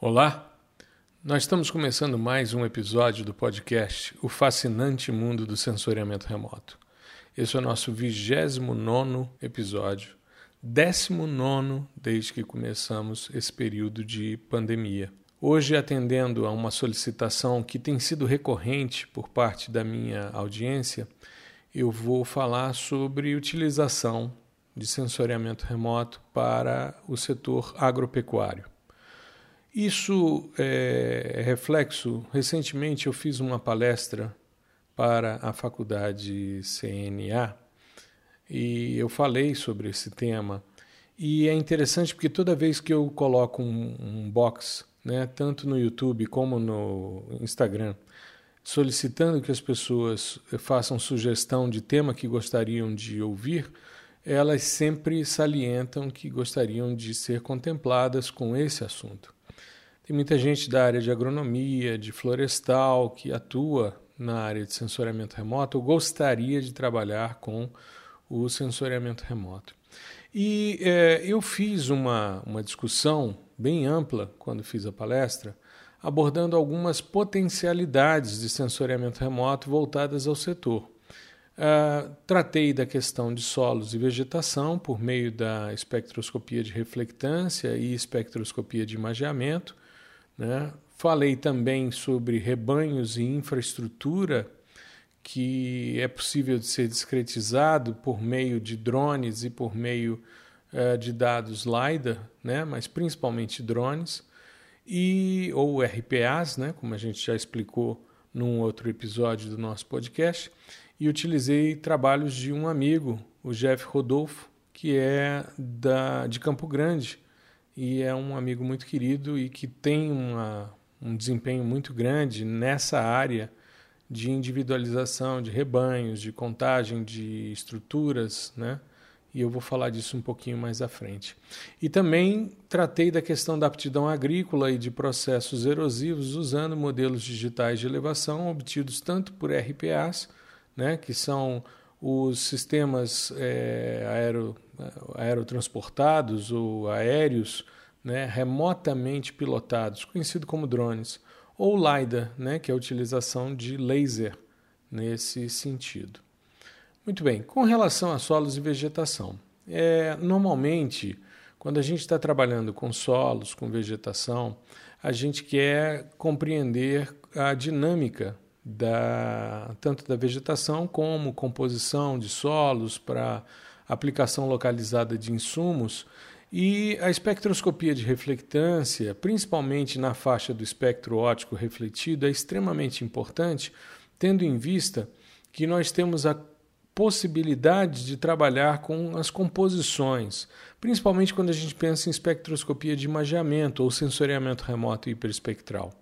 Olá, nós estamos começando mais um episódio do podcast O Fascinante Mundo do Sensoriamento Remoto. Esse é o nosso 29 episódio, 19 desde que começamos esse período de pandemia. Hoje, atendendo a uma solicitação que tem sido recorrente por parte da minha audiência, eu vou falar sobre utilização de sensoriamento remoto para o setor agropecuário. Isso é reflexo. Recentemente eu fiz uma palestra para a faculdade CNA e eu falei sobre esse tema. E é interessante porque toda vez que eu coloco um, um box, né, tanto no YouTube como no Instagram, solicitando que as pessoas façam sugestão de tema que gostariam de ouvir, elas sempre salientam que gostariam de ser contempladas com esse assunto. Tem muita gente da área de agronomia, de florestal, que atua na área de sensoriamento remoto gostaria de trabalhar com o sensoriamento remoto. E é, eu fiz uma, uma discussão bem ampla quando fiz a palestra, abordando algumas potencialidades de sensoriamento remoto voltadas ao setor. Uh, tratei da questão de solos e vegetação por meio da espectroscopia de reflectância e espectroscopia de imageamento. Né? Falei também sobre rebanhos e infraestrutura que é possível de ser discretizado por meio de drones e por meio uh, de dados LiDAR, né? mas principalmente drones, e, ou RPAs, né? como a gente já explicou num outro episódio do nosso podcast, e utilizei trabalhos de um amigo, o Jeff Rodolfo, que é da, de Campo Grande, e é um amigo muito querido e que tem uma, um desempenho muito grande nessa área de individualização de rebanhos, de contagem de estruturas, né? E eu vou falar disso um pouquinho mais à frente. E também tratei da questão da aptidão agrícola e de processos erosivos usando modelos digitais de elevação obtidos tanto por RPAs, né, que são os sistemas é, aero, aerotransportados ou aéreos né, remotamente pilotados, conhecido como drones, ou LiDAR, né, que é a utilização de laser nesse sentido. Muito bem, com relação a solos e vegetação, é, normalmente, quando a gente está trabalhando com solos, com vegetação, a gente quer compreender a dinâmica da, tanto da vegetação como composição de solos para aplicação localizada de insumos e a espectroscopia de reflectância, principalmente na faixa do espectro óptico refletido, é extremamente importante, tendo em vista que nós temos a possibilidade de trabalhar com as composições, principalmente quando a gente pensa em espectroscopia de imageamento ou sensoriamento remoto hiperespectral.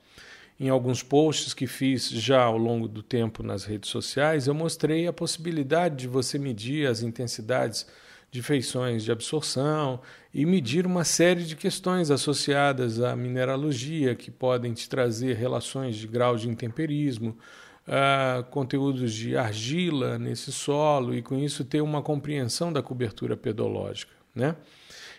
Em alguns posts que fiz já ao longo do tempo nas redes sociais, eu mostrei a possibilidade de você medir as intensidades de feições de absorção e medir uma série de questões associadas à mineralogia que podem te trazer relações de grau de intemperismo, uh, conteúdos de argila nesse solo e com isso ter uma compreensão da cobertura pedológica, né?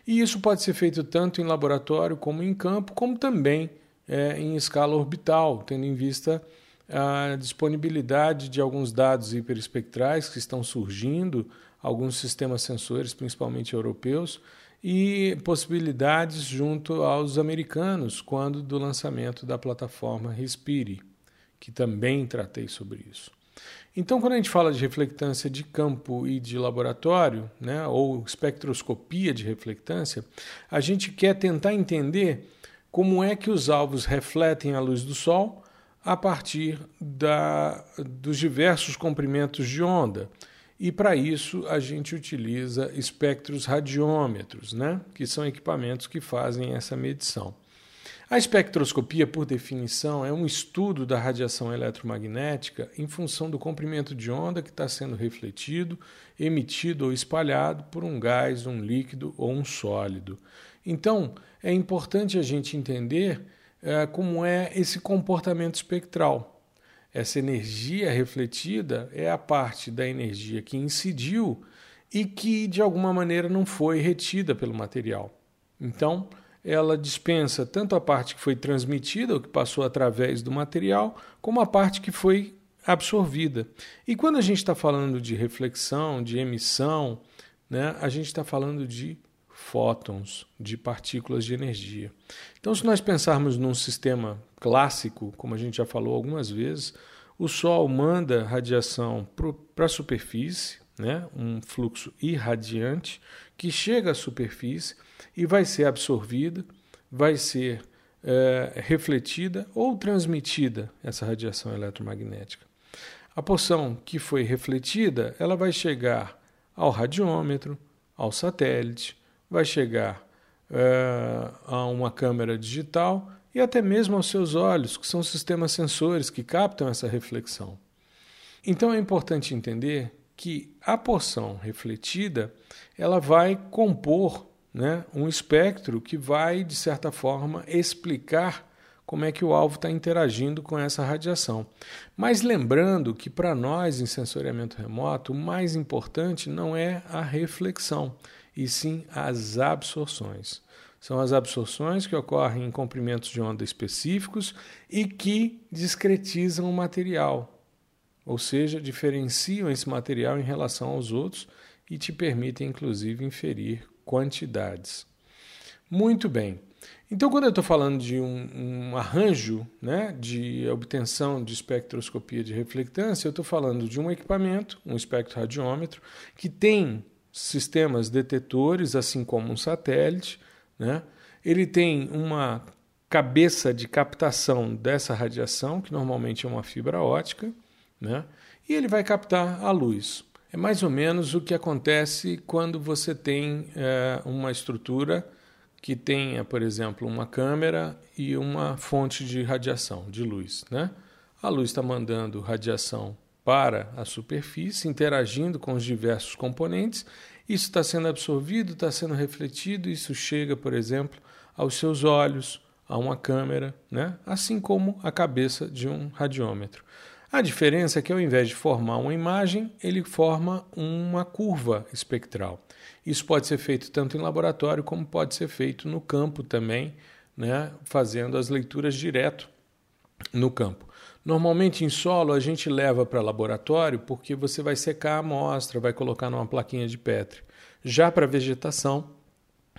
E isso pode ser feito tanto em laboratório como em campo, como também é, em escala orbital, tendo em vista a disponibilidade de alguns dados hiperespectrais que estão surgindo, alguns sistemas sensores, principalmente europeus, e possibilidades junto aos americanos, quando do lançamento da plataforma Respire, que também tratei sobre isso. Então, quando a gente fala de reflectância de campo e de laboratório, né, ou espectroscopia de reflectância, a gente quer tentar entender como é que os alvos refletem a luz do Sol a partir da, dos diversos comprimentos de onda. E para isso a gente utiliza espectros radiômetros, né? que são equipamentos que fazem essa medição. A espectroscopia, por definição, é um estudo da radiação eletromagnética em função do comprimento de onda que está sendo refletido, emitido ou espalhado por um gás, um líquido ou um sólido. Então, é importante a gente entender é, como é esse comportamento espectral. Essa energia refletida é a parte da energia que incidiu e que de alguma maneira não foi retida pelo material. Então, ela dispensa tanto a parte que foi transmitida, ou que passou através do material, como a parte que foi absorvida. E quando a gente está falando de reflexão, de emissão, né, a gente está falando de fótons, de partículas de energia. Então, se nós pensarmos num sistema clássico, como a gente já falou algumas vezes, o Sol manda radiação para a superfície, né, um fluxo irradiante, que chega à superfície e vai ser absorvida, vai ser é, refletida ou transmitida essa radiação eletromagnética. A porção que foi refletida, ela vai chegar ao radiômetro, ao satélite, vai chegar é, a uma câmera digital e até mesmo aos seus olhos, que são sistemas sensores que captam essa reflexão. Então é importante entender que a porção refletida ela vai compor né, um espectro que vai, de certa forma, explicar como é que o alvo está interagindo com essa radiação. Mas lembrando que para nós em sensoriamento remoto, o mais importante não é a reflexão, e sim as absorções. São as absorções que ocorrem em comprimentos de onda específicos e que discretizam o material, ou seja, diferenciam esse material em relação aos outros e te permitem, inclusive, inferir quantidades. Muito bem. Então, quando eu estou falando de um, um, arranjo né, de obtenção de espectroscopia de reflectância, eu estou falando de um equipamento, um espectroradiômetro, que tem sistemas detetores, assim como um satélite. Né? Ele tem uma cabeça de captação dessa radiação, que normalmente é uma fibra ótica, né? e ele vai captar a luz. É mais ou menos o que acontece quando você tem é, uma estrutura que tenha, por exemplo, uma câmera e uma fonte de radiação, de luz. Né? A luz está mandando radiação para a superfície, interagindo com os diversos componentes. Isso está sendo absorvido, está sendo refletido, isso chega, por exemplo, aos seus olhos, a uma câmera, né? assim como a cabeça de um radiômetro. A diferença é que, ao invés de formar uma imagem, ele forma uma curva espectral. Isso pode ser feito tanto em laboratório como pode ser feito no campo também, né, fazendo as leituras direto no campo. Normalmente em solo a gente leva para laboratório porque você vai secar a amostra, vai colocar numa plaquinha de Petri. Já para vegetação,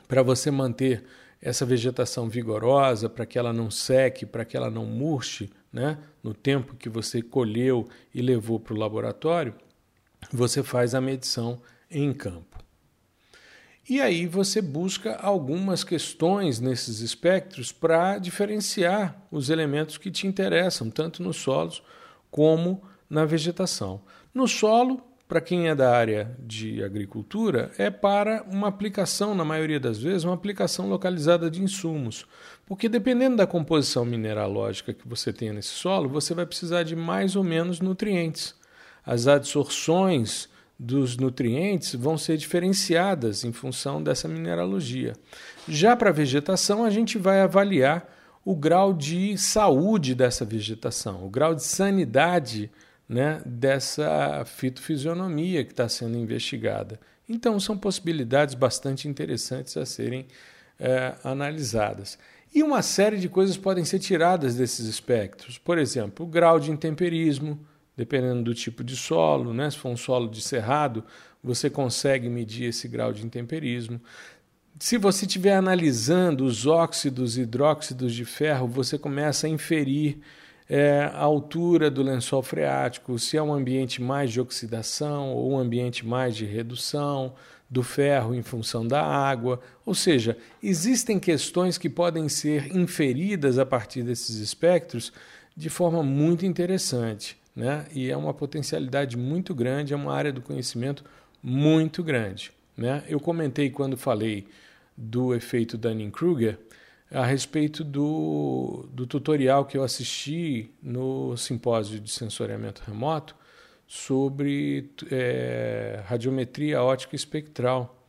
para você manter essa vegetação vigorosa, para que ela não seque, para que ela não murche, né, no tempo que você colheu e levou para o laboratório, você faz a medição em campo. E aí você busca algumas questões nesses espectros para diferenciar os elementos que te interessam, tanto nos solos como na vegetação. No solo, para quem é da área de agricultura, é para uma aplicação, na maioria das vezes, uma aplicação localizada de insumos. Porque dependendo da composição mineralógica que você tenha nesse solo, você vai precisar de mais ou menos nutrientes. As adsorções dos nutrientes vão ser diferenciadas em função dessa mineralogia. Já para a vegetação, a gente vai avaliar o grau de saúde dessa vegetação, o grau de sanidade né, dessa fitofisionomia que está sendo investigada. Então, são possibilidades bastante interessantes a serem é, analisadas. E uma série de coisas podem ser tiradas desses espectros. Por exemplo, o grau de intemperismo, dependendo do tipo de solo, né? se for um solo de cerrado, você consegue medir esse grau de intemperismo. Se você estiver analisando os óxidos e hidróxidos de ferro, você começa a inferir é, a altura do lençol freático, se é um ambiente mais de oxidação ou um ambiente mais de redução do ferro em função da água. Ou seja, existem questões que podem ser inferidas a partir desses espectros de forma muito interessante. Né? E é uma potencialidade muito grande, é uma área do conhecimento muito grande. Né? Eu comentei quando falei do efeito Dunning-Kruger a respeito do, do tutorial que eu assisti no simpósio de sensoriamento remoto sobre é, radiometria ótica espectral.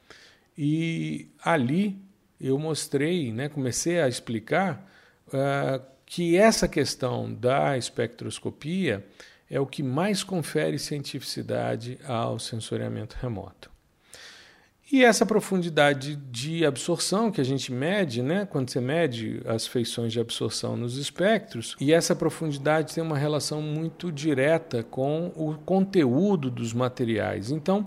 E ali eu mostrei, né, comecei a explicar uh, que essa questão da espectroscopia é o que mais confere cientificidade ao sensoriamento remoto. E essa profundidade de absorção que a gente mede, né, quando você mede as feições de absorção nos espectros, e essa profundidade tem uma relação muito direta com o conteúdo dos materiais. Então,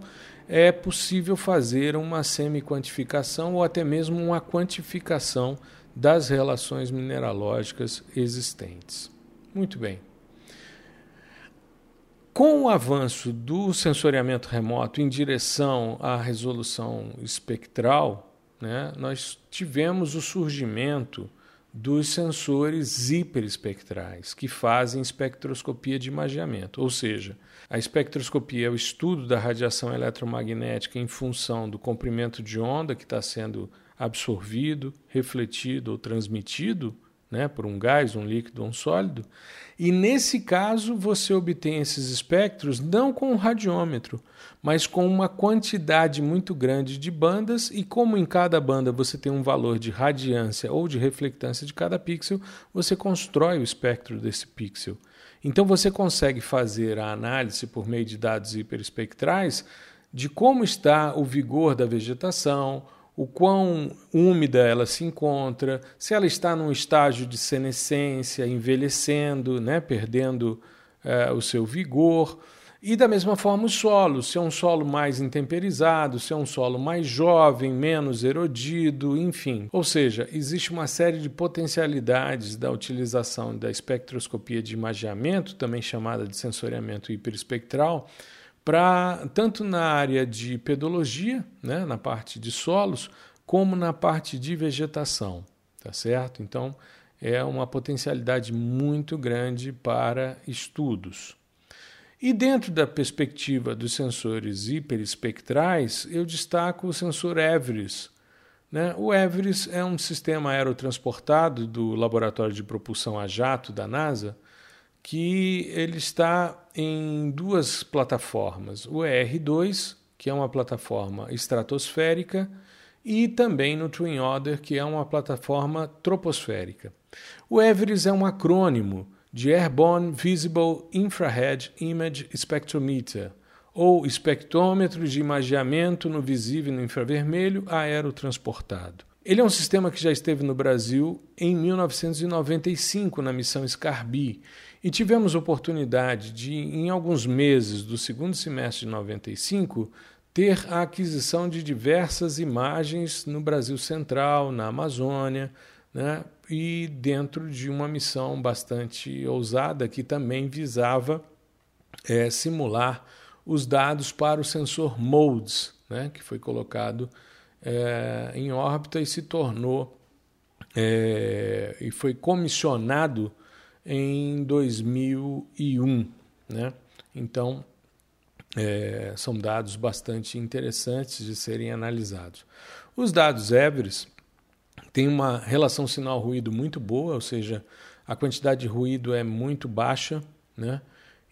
é possível fazer uma semi-quantificação ou até mesmo uma quantificação das relações mineralógicas existentes. Muito bem. Com o avanço do sensoriamento remoto em direção à resolução espectral, né, nós tivemos o surgimento dos sensores hiperespectrais, que fazem espectroscopia de imageamento. Ou seja, a espectroscopia é o estudo da radiação eletromagnética em função do comprimento de onda que está sendo absorvido, refletido ou transmitido né, por um gás, um líquido ou um sólido. E nesse caso, você obtém esses espectros não com um radiômetro, mas com uma quantidade muito grande de bandas, e como em cada banda você tem um valor de radiância ou de reflectância de cada pixel, você constrói o espectro desse pixel. Então você consegue fazer a análise por meio de dados hiperespectrais de como está o vigor da vegetação, o quão úmida ela se encontra, se ela está num estágio de senescência, envelhecendo, né, perdendo é, o seu vigor. E da mesma forma o solo, se é um solo mais intemperizado, se é um solo mais jovem, menos erodido, enfim. Ou seja, existe uma série de potencialidades da utilização da espectroscopia de imageamento, também chamada de sensoriamento hiperespectral, para tanto na área de pedologia, né, na parte de solos, como na parte de vegetação, tá certo? Então é uma potencialidade muito grande para estudos. E dentro da perspectiva dos sensores hiperespectrais, eu destaco o sensor EVRIS. Né? O EVRIS é um sistema aerotransportado do Laboratório de Propulsão a Jato da NASA, que ele está em duas plataformas, o ER2, que é uma plataforma estratosférica, e também no Twin Otter, que é uma plataforma troposférica. O EVERIS é um acrônimo de Airborne Visible Infrared Image Spectrometer, ou espectrômetro de imageamento no visível e no infravermelho aerotransportado. Ele é um sistema que já esteve no Brasil em 1995 na missão Scarby e tivemos oportunidade de, em alguns meses do segundo semestre de 95, ter a aquisição de diversas imagens no Brasil Central, na Amazônia, né? e dentro de uma missão bastante ousada que também visava é, simular os dados para o sensor MODES, né? que foi colocado é, em órbita e se tornou é, e foi comissionado em 2001. Né? Então, é, são dados bastante interessantes de serem analisados. Os dados Everest têm uma relação sinal-ruído muito boa, ou seja, a quantidade de ruído é muito baixa, né?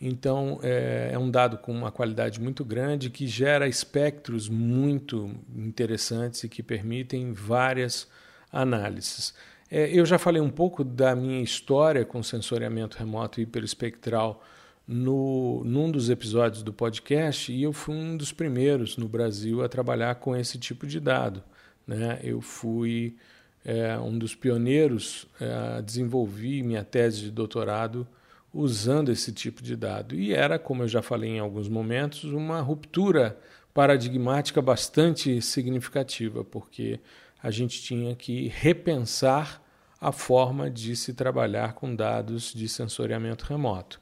Então é, é, um dado com uma qualidade muito grande que gera espectros muito interessantes e que permitem várias análises. É, eu já falei um pouco da minha história com sensoriamento remoto hiperespectral no, num dos episódios do podcast e eu fui um dos primeiros no Brasil a trabalhar com esse tipo de dado. Né? Eu fui é, um dos pioneiros é, a desenvolver minha tese de doutorado usando esse tipo de dado. E era, como eu já falei em alguns momentos, uma ruptura paradigmática bastante significativa, porque a gente tinha que repensar a forma de se trabalhar com dados de sensoriamento remoto.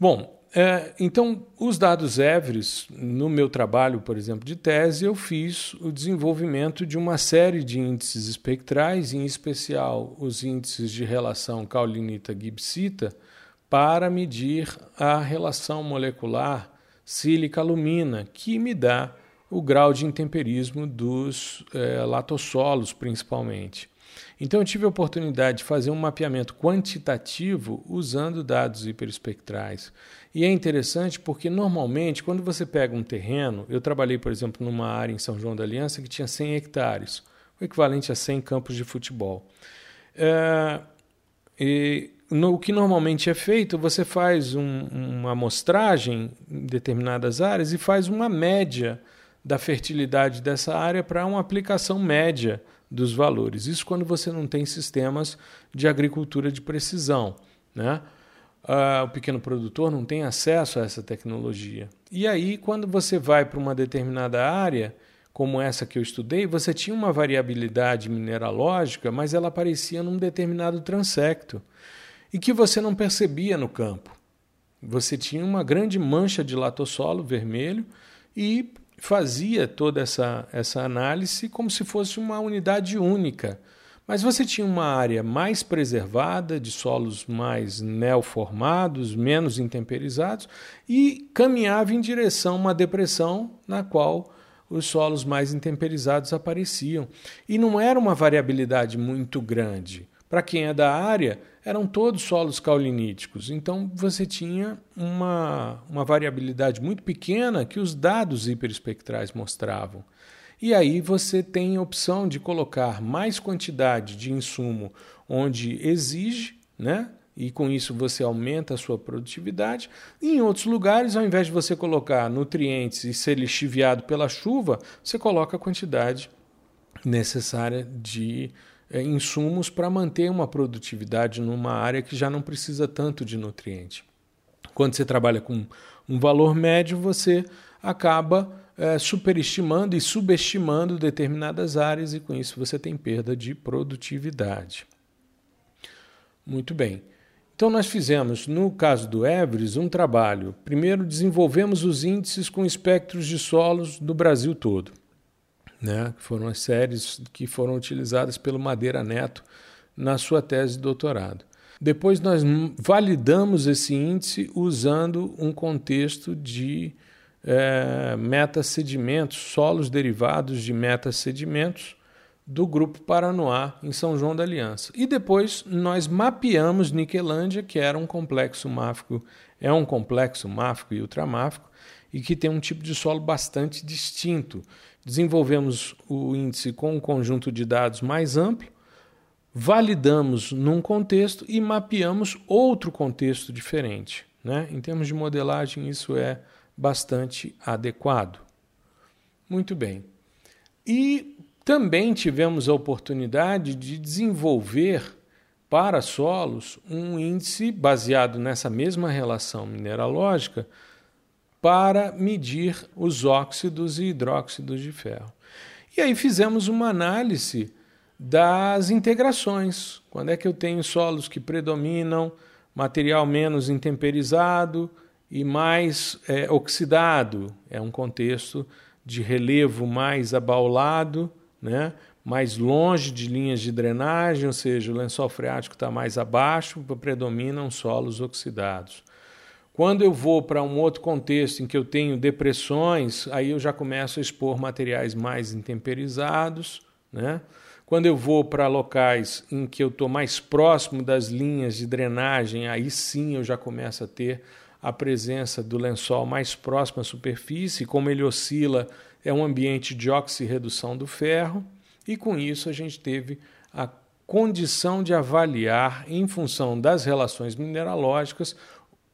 Bom, é, então, os dados Everest, no meu trabalho, por exemplo, de tese, eu fiz o desenvolvimento de uma série de índices espectrais, em especial os índices de relação caulinita-gibsita, para medir a relação molecular sílica-alumina, que me dá o grau de intemperismo dos é, latossolos, principalmente. Então, eu tive a oportunidade de fazer um mapeamento quantitativo usando dados hiperespectrais. E é interessante porque, normalmente, quando você pega um terreno, eu trabalhei, por exemplo, numa área em São João da Aliança que tinha 100 hectares, o equivalente a 100 campos de futebol. É, e no, o que normalmente é feito, você faz um, uma amostragem em determinadas áreas e faz uma média da fertilidade dessa área para uma aplicação média dos valores. Isso quando você não tem sistemas de agricultura de precisão. Né? Uh, o pequeno produtor não tem acesso a essa tecnologia. E aí, quando você vai para uma determinada área, como essa que eu estudei, você tinha uma variabilidade mineralógica, mas ela aparecia num determinado transecto e que você não percebia no campo. Você tinha uma grande mancha de latossolo vermelho e fazia toda essa, essa análise como se fosse uma unidade única. Mas você tinha uma área mais preservada, de solos mais neoformados, menos intemperizados, e caminhava em direção a uma depressão na qual os solos mais intemperizados apareciam. E não era uma variabilidade muito grande. Para quem é da área, eram todos solos cauliníticos. Então você tinha uma, uma variabilidade muito pequena que os dados hiperespectrais mostravam. E aí você tem a opção de colocar mais quantidade de insumo onde exige, né? E com isso você aumenta a sua produtividade. E em outros lugares, ao invés de você colocar nutrientes e ser lixiviado pela chuva, você coloca a quantidade necessária de insumos para manter uma produtividade numa área que já não precisa tanto de nutriente. Quando você trabalha com um valor médio, você acaba é, superestimando e subestimando determinadas áreas e com isso você tem perda de produtividade. Muito bem. Então, nós fizemos, no caso do Everest, um trabalho. Primeiro, desenvolvemos os índices com espectros de solos do Brasil todo né? foram as séries que foram utilizadas pelo Madeira Neto na sua tese de doutorado. Depois nós validamos esse índice usando um contexto de é, metasedimentos, solos derivados de metasedimentos do Grupo Paranoá, em São João da Aliança. E depois nós mapeamos Niquelândia, que era um complexo máfico, é um complexo máfico e ultramáfico, e que tem um tipo de solo bastante distinto. Desenvolvemos o índice com um conjunto de dados mais amplo, validamos num contexto e mapeamos outro contexto diferente. Né? Em termos de modelagem, isso é bastante adequado. Muito bem. E também tivemos a oportunidade de desenvolver para solos um índice baseado nessa mesma relação mineralógica para medir os óxidos e hidróxidos de ferro. E aí fizemos uma análise das integrações. Quando é que eu tenho solos que predominam material menos intemperizado e mais é, oxidado? É um contexto de relevo mais abaulado, né? mais longe de linhas de drenagem, ou seja, o lençol freático está mais abaixo, predominam solos oxidados. Quando eu vou para um outro contexto em que eu tenho depressões, aí eu já começo a expor materiais mais intemperizados. Né? Quando eu vou para locais em que eu estou mais próximo das linhas de drenagem, aí sim eu já começo a ter a presença do lençol mais próximo à superfície. Como ele oscila, é um ambiente de oxirredução do ferro, e com isso a gente teve a condição de avaliar, em função das relações mineralógicas,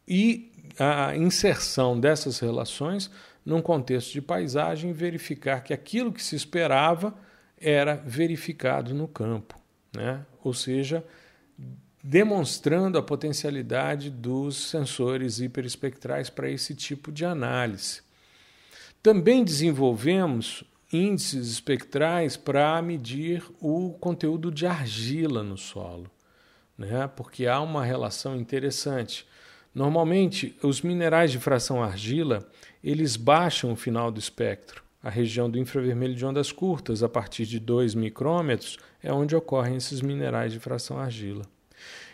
e a inserção dessas relações num contexto de paisagem e verificar que aquilo que se esperava era verificado no campo, né? ou seja, demonstrando a potencialidade dos sensores hiperespectrais para esse tipo de análise. Também desenvolvemos índices espectrais para medir o conteúdo de argila no solo, né? porque há uma relação interessante. Normalmente, os minerais de fração argila, eles baixam o final do espectro. A região do infravermelho de ondas curtas, a partir de 2 micrômetros, é onde ocorrem esses minerais de fração argila.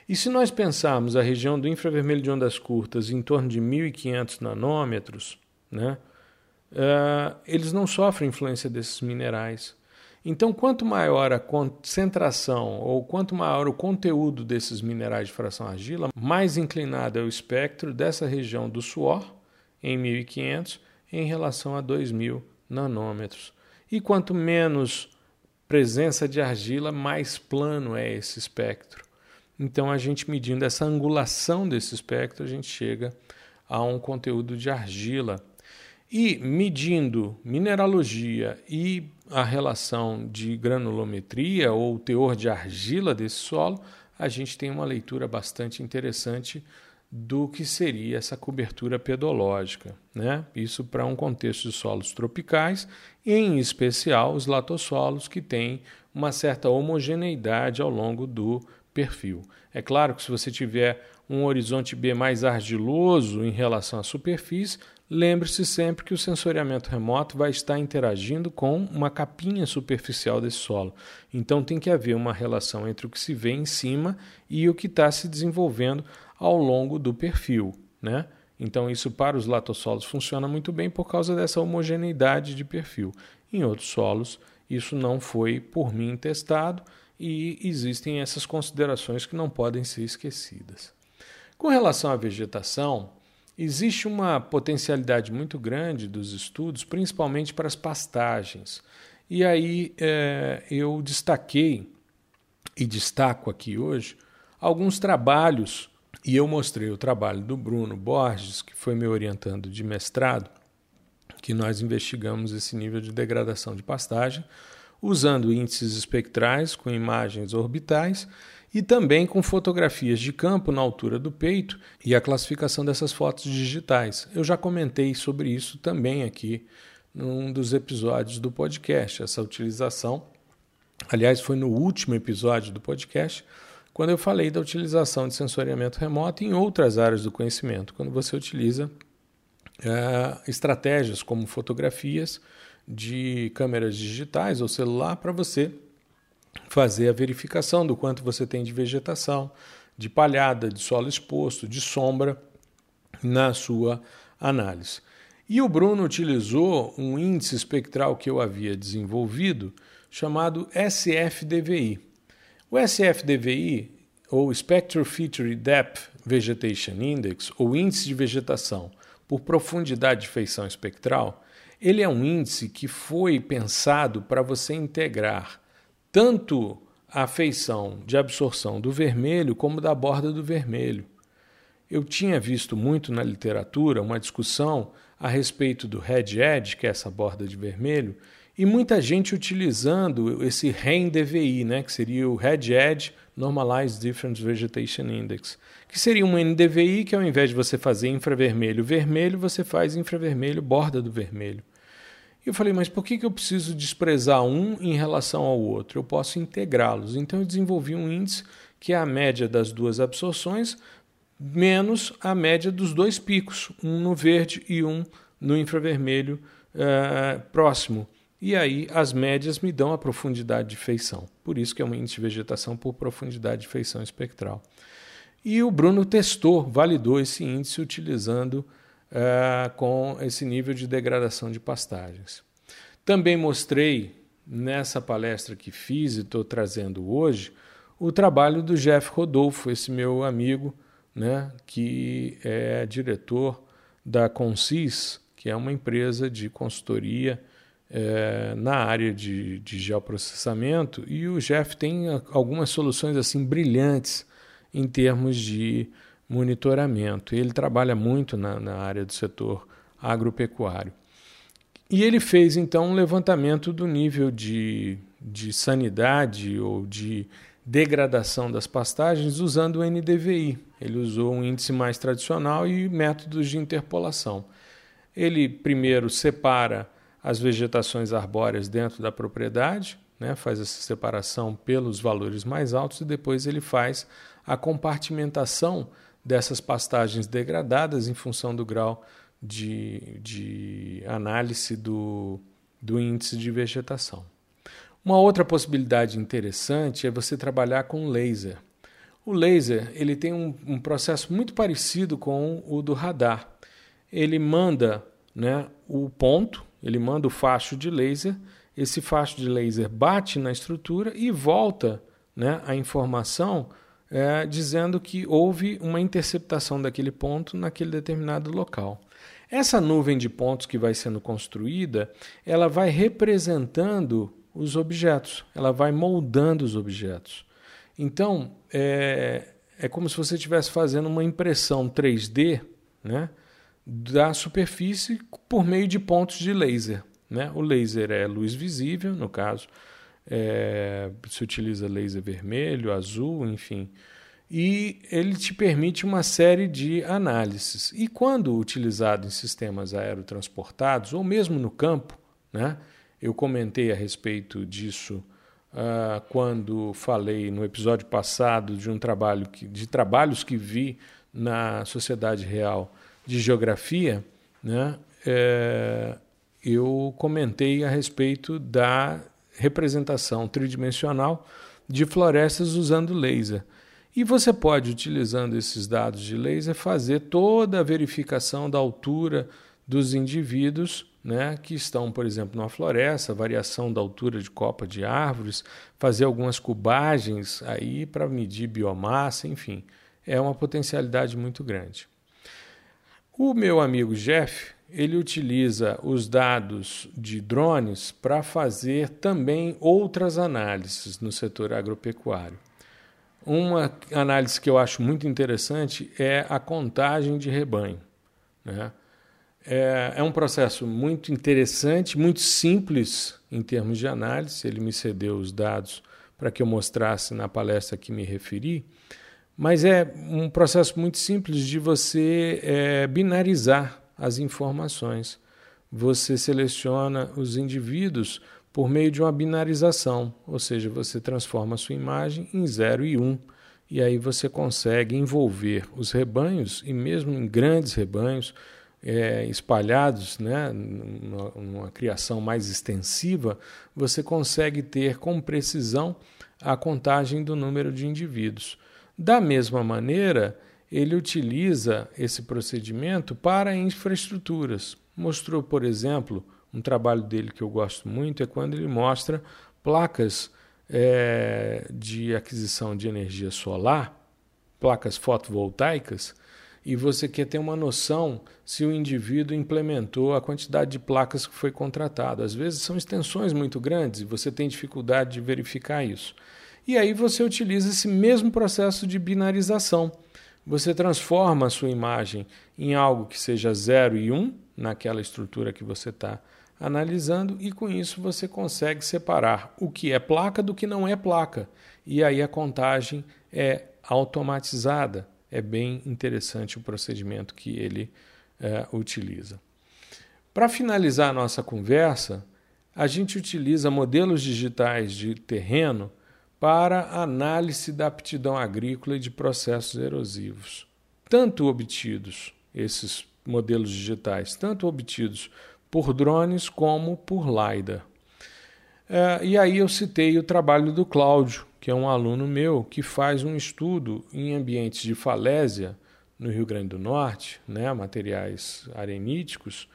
E se nós pensarmos a região do infravermelho de ondas curtas em torno de 1.500 nanômetros, né, uh, eles não sofrem influência desses minerais. Então, quanto maior a concentração ou quanto maior o conteúdo desses minerais de fração argila, mais inclinado é o espectro dessa região do suor, em 1500, em relação a 2000 nanômetros. E quanto menos presença de argila, mais plano é esse espectro. Então, a gente medindo essa angulação desse espectro, a gente chega a um conteúdo de argila E medindo mineralogia e a relação de granulometria ou teor de argila desse solo, a gente tem uma leitura bastante interessante do que seria essa cobertura pedológica. Né? Isso para um contexto de solos tropicais, em especial os latossolos, que têm uma certa homogeneidade ao longo do perfil. É claro que se você tiver um horizonte B mais argiloso em relação à superfície, lembre-se sempre que o sensoriamento remoto vai estar interagindo com uma capinha superficial desse solo. Então tem que haver uma relação entre o que se vê em cima e o que está se desenvolvendo ao longo do perfil. Né? Então, isso para os latossolos funciona muito bem por causa dessa homogeneidade de perfil. Em outros solos, isso não foi por mim testado e existem essas considerações que não podem ser esquecidas. Com relação à vegetação, existe uma potencialidade muito grande dos estudos, principalmente para as pastagens. E aí é, eu destaquei e destaco aqui hoje alguns trabalhos e eu mostrei o trabalho do Bruno Borges, que foi me orientando de mestrado, que nós investigamos esse nível de degradação de pastagem, usando índices espectrais com imagens orbitais e também com fotografias de campo na altura do peito e a classificação dessas fotos digitais. Eu já comentei sobre isso também aqui num dos episódios do podcast, essa utilização. Aliás, foi no último episódio do podcast quando eu falei da utilização de sensoriamento remoto em outras áreas do conhecimento, quando você utiliza é, estratégias como fotografias de câmeras digitais ou celular para você fazer a verificação do quanto você tem de vegetação, de palhada, de solo exposto, de sombra na sua análise. E o Bruno utilizou um índice espectral que eu havia desenvolvido chamado SFDVI. O SFDVI, ou Spectral Feature Depth Vegetation Index, ou Índice de Vegetação por Profundidade de Feição Espectral, ele é um índice que foi pensado para você integrar tanto a feição de absorção do vermelho como da borda do vermelho. Eu tinha visto muito na literatura uma discussão a respeito do red edge, que é essa borda de vermelho, e muita gente utilizando esse REM-DVI, né, que seria o Red Edge Normalized Difference Vegetation Index, que seria um NDVI que ao invés de você fazer infravermelho vermelho, você faz infravermelho borda do vermelho. E eu falei, mas por que, que eu preciso desprezar um em relação ao outro? Eu posso integrá-los. Então eu desenvolvi um índice que é a média das duas absorções menos a média dos dois picos, um no verde e um no infravermelho uh, próximo. E aí as médias me dão a profundidade de feição. Por isso que é um índice de vegetação por profundidade de feição espectral. E o Bruno testou, validou esse índice utilizando uh, com esse nível de degradação de pastagens. Também mostrei nessa palestra que fiz e estou trazendo hoje o trabalho do Jeff Rodolfo, esse meu amigo, né, que é diretor da Consis, que é uma empresa de consultoria é, na área de, de geoprocessamento e o Jeff tem algumas soluções assim brilhantes em termos de monitoramento. Ele trabalha muito na, na área do setor agropecuário. E ele fez então um levantamento do nível de, de sanidade ou de degradação das pastagens usando o NDVI. Ele usou um índice mais tradicional e métodos de interpolação. Ele primeiro separa as vegetações arbóreas dentro da propriedade, né, faz essa separação pelos valores mais altos e depois ele faz a compartimentação dessas pastagens degradadas em função do grau de, de análise do, do índice de vegetação. Uma outra possibilidade interessante é você trabalhar com laser. O laser ele tem um, um processo muito parecido com o do radar. Ele manda né, o ponto ele manda o facho de laser, esse facho de laser bate na estrutura e volta né, a informação é, dizendo que houve uma interceptação daquele ponto naquele determinado local. Essa nuvem de pontos que vai sendo construída, ela vai representando os objetos, ela vai moldando os objetos. Então, é, é como se você estivesse fazendo uma impressão 3D né, da superfície por meio de pontos de laser. Né? O laser é luz visível, no caso, é, se utiliza laser vermelho, azul, enfim. E ele te permite uma série de análises. E quando utilizado em sistemas aerotransportados, ou mesmo no campo, né? eu comentei a respeito disso uh, quando falei no episódio passado de um trabalho que, de trabalhos que vi na Sociedade Real de Geografia, né? É, eu comentei a respeito da representação tridimensional de florestas usando laser. E você pode, utilizando esses dados de laser, fazer toda a verificação da altura dos indivíduos né, que estão, por exemplo, numa floresta, variação da altura de copa de árvores, fazer algumas cubagens aí para medir biomassa, enfim, é uma potencialidade muito grande. O meu amigo Jeff, ele utiliza os dados de drones para fazer também outras análises no setor agropecuário. Uma análise que eu acho muito interessante é a contagem de rebanho. Né? É, é um processo muito interessante, muito simples em termos de análise. Ele me cedeu os dados para que eu mostrasse na palestra que me referi, mas é um processo muito simples de você é, binarizar as informações. Você seleciona os indivíduos por meio de uma binarização, ou seja, você transforma a sua imagem em 0 e 1. Um, e aí você consegue envolver os rebanhos, e mesmo em grandes rebanhos, é, espalhados, né, numa, numa criação mais extensiva, você consegue ter com precisão a contagem do número de indivíduos. Da mesma maneira, ele utiliza esse procedimento para infraestruturas. Mostrou, por exemplo, um trabalho dele que eu gosto muito é quando ele mostra placas é, de aquisição de energia solar, placas fotovoltaicas, e você quer ter uma noção se o indivíduo implementou a quantidade de placas que foi contratado. Às vezes são extensões muito grandes e você tem dificuldade de verificar isso. E aí você utiliza esse mesmo processo de binarização. Você transforma a sua imagem em algo que seja 0 e 1, um, naquela estrutura que você está analisando, e com isso você consegue separar o que é placa do que não é placa. E aí a contagem é automatizada é bem interessante o procedimento que ele é, utiliza. Para finalizar a nossa conversa, a gente utiliza modelos digitais de terreno para análise da aptidão agrícola e de processos erosivos, tanto obtidos, esses modelos digitais, tanto obtidos por drones como por LiDAR. É, e aí eu citei o trabalho do Cláudio, que é um aluno meu que faz um estudo em ambientes de falésia no Rio Grande do Norte, né, materiais areníticos,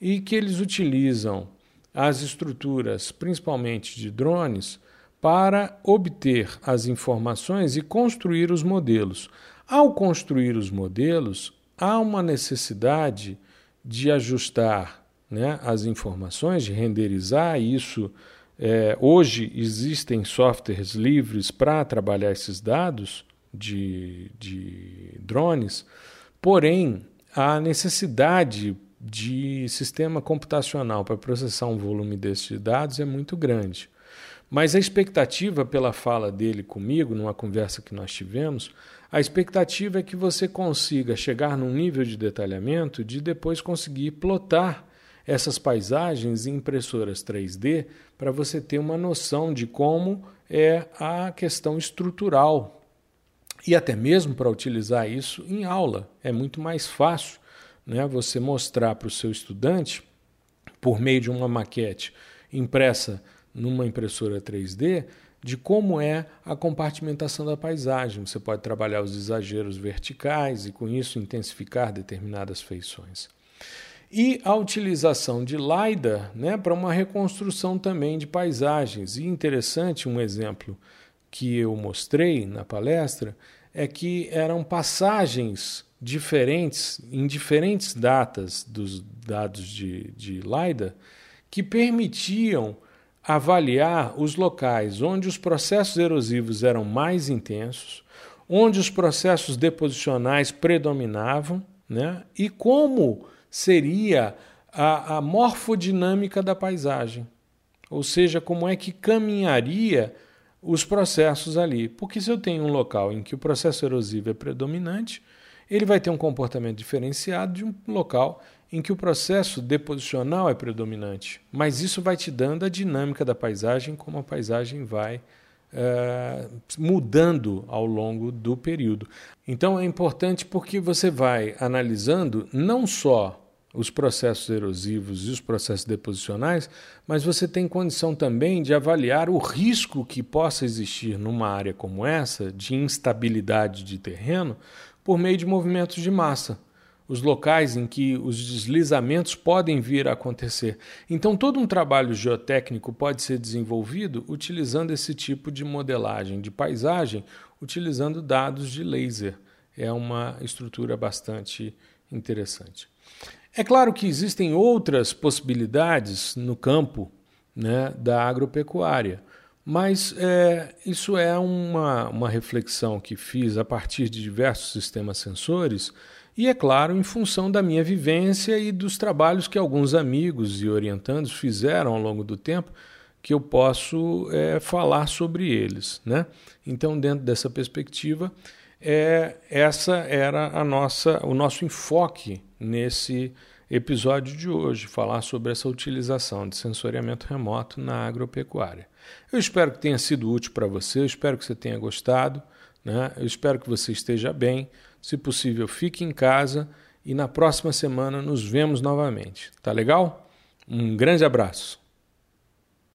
e que eles utilizam as estruturas, principalmente de drones, para obter as informações e construir os modelos. Ao construir os modelos, há uma necessidade de ajustar né, as informações, de renderizar isso é, hoje existem softwares livres para trabalhar esses dados de, de drones, porém a necessidade de sistema computacional para processar um volume desses de dados é muito grande. Mas a expectativa, pela fala dele comigo, numa conversa que nós tivemos, a expectativa é que você consiga chegar num nível de detalhamento de depois conseguir plotar essas paisagens em impressoras 3D para você ter uma noção de como é a questão estrutural e até mesmo para utilizar isso em aula. É muito mais fácil né, você mostrar para o seu estudante, por meio de uma maquete impressa numa impressora 3D, de como é a compartimentação da paisagem. Você pode trabalhar os exageros verticais e, com isso, intensificar determinadas feições e a utilização de LiDAR né, para uma reconstrução também de paisagens. E interessante, um exemplo que eu mostrei na palestra é que eram passagens diferentes, em diferentes datas dos dados de, de LiDAR, que permitiam avaliar os locais onde os processos erosivos eram mais intensos, onde os processos deposicionais predominavam né? e como seria a, a morfodinâmica da paisagem, ou seja, como é que caminharia os processos ali. Porque se eu tenho um local em que o processo erosivo é predominante, ele vai ter um comportamento diferenciado de um local em que o processo deposicional é predominante. Mas isso vai te dando a dinâmica da paisagem, como a paisagem vai uh, mudando ao longo do período. Então é importante porque você vai analisando não só os processos erosivos e os processos deposicionais, mas você tem condição também de avaliar o risco que possa existir numa área como essa, de instabilidade de terreno, por meio de movimentos de massa, os locais em que os deslizamentos podem vir a acontecer. Então, todo um trabalho geotécnico pode ser desenvolvido utilizando esse tipo de modelagem de paisagem, utilizando dados de laser. É uma estrutura bastante interessante. É claro que existem outras possibilidades no campo né, da agropecuária, mas é, isso é uma, uma reflexão que fiz a partir de diversos sistemas sensores e, é claro, em função da minha vivência e dos trabalhos que alguns amigos e orientandos fizeram ao longo do tempo, que eu posso é, falar sobre eles. Né? Então, dentro dessa perspectiva, é, essa era a nossa, o nosso enfoque nesse episódio de hoje, falar sobre essa utilização de sensoriamento remoto na agropecuária. Eu espero que tenha sido útil para você, eu espero que você tenha gostado, né? eu espero que você esteja bem. Se possível, fique em casa e na próxima semana nos vemos novamente. Tá legal? Um grande abraço.